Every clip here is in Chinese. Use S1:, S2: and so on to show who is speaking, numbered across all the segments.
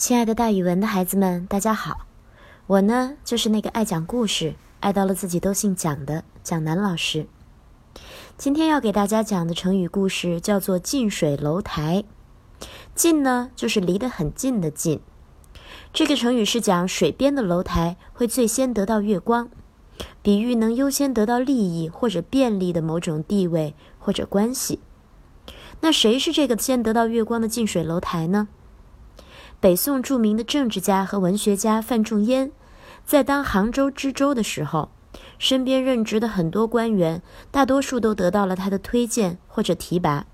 S1: 亲爱的，大语文的孩子们，大家好！我呢，就是那个爱讲故事、爱到了自己都姓蒋的蒋楠老师。今天要给大家讲的成语故事叫做“近水楼台”。近呢，就是离得很近的近。这个成语是讲水边的楼台会最先得到月光，比喻能优先得到利益或者便利的某种地位或者关系。那谁是这个先得到月光的近水楼台呢？北宋著名的政治家和文学家范仲淹，在当杭州知州的时候，身边任职的很多官员，大多数都得到了他的推荐或者提拔。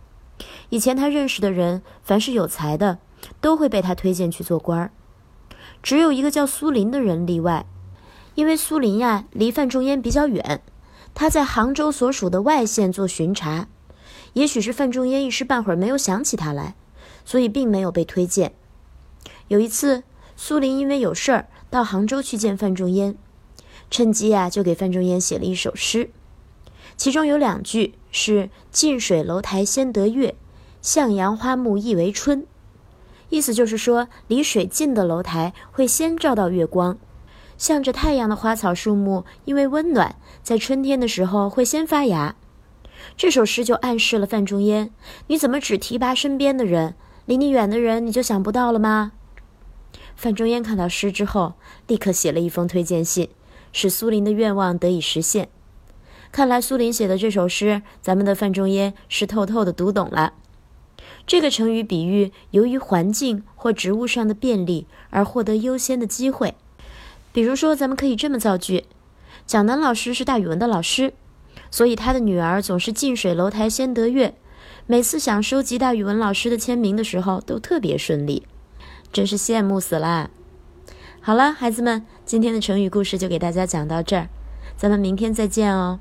S1: 以前他认识的人，凡是有才的，都会被他推荐去做官儿。只有一个叫苏林的人例外，因为苏林呀离范仲淹比较远，他在杭州所属的外县做巡查。也许是范仲淹一时半会儿没有想起他来，所以并没有被推荐。有一次，苏林因为有事儿到杭州去见范仲淹，趁机呀就给范仲淹写了一首诗，其中有两句是“近水楼台先得月，向阳花木易为春”，意思就是说离水近的楼台会先照到月光，向着太阳的花草树木因为温暖，在春天的时候会先发芽。这首诗就暗示了范仲淹：你怎么只提拔身边的人，离你远的人你就想不到了吗？范仲淹看到诗之后，立刻写了一封推荐信，使苏林的愿望得以实现。看来苏林写的这首诗，咱们的范仲淹是透透的读懂了。这个成语比喻由于环境或职务上的便利而获得优先的机会。比如说，咱们可以这么造句：蒋楠老师是大语文的老师，所以他的女儿总是近水楼台先得月，每次想收集大语文老师的签名的时候都特别顺利。真是羡慕死啦！好了，孩子们，今天的成语故事就给大家讲到这儿，咱们明天再见哦。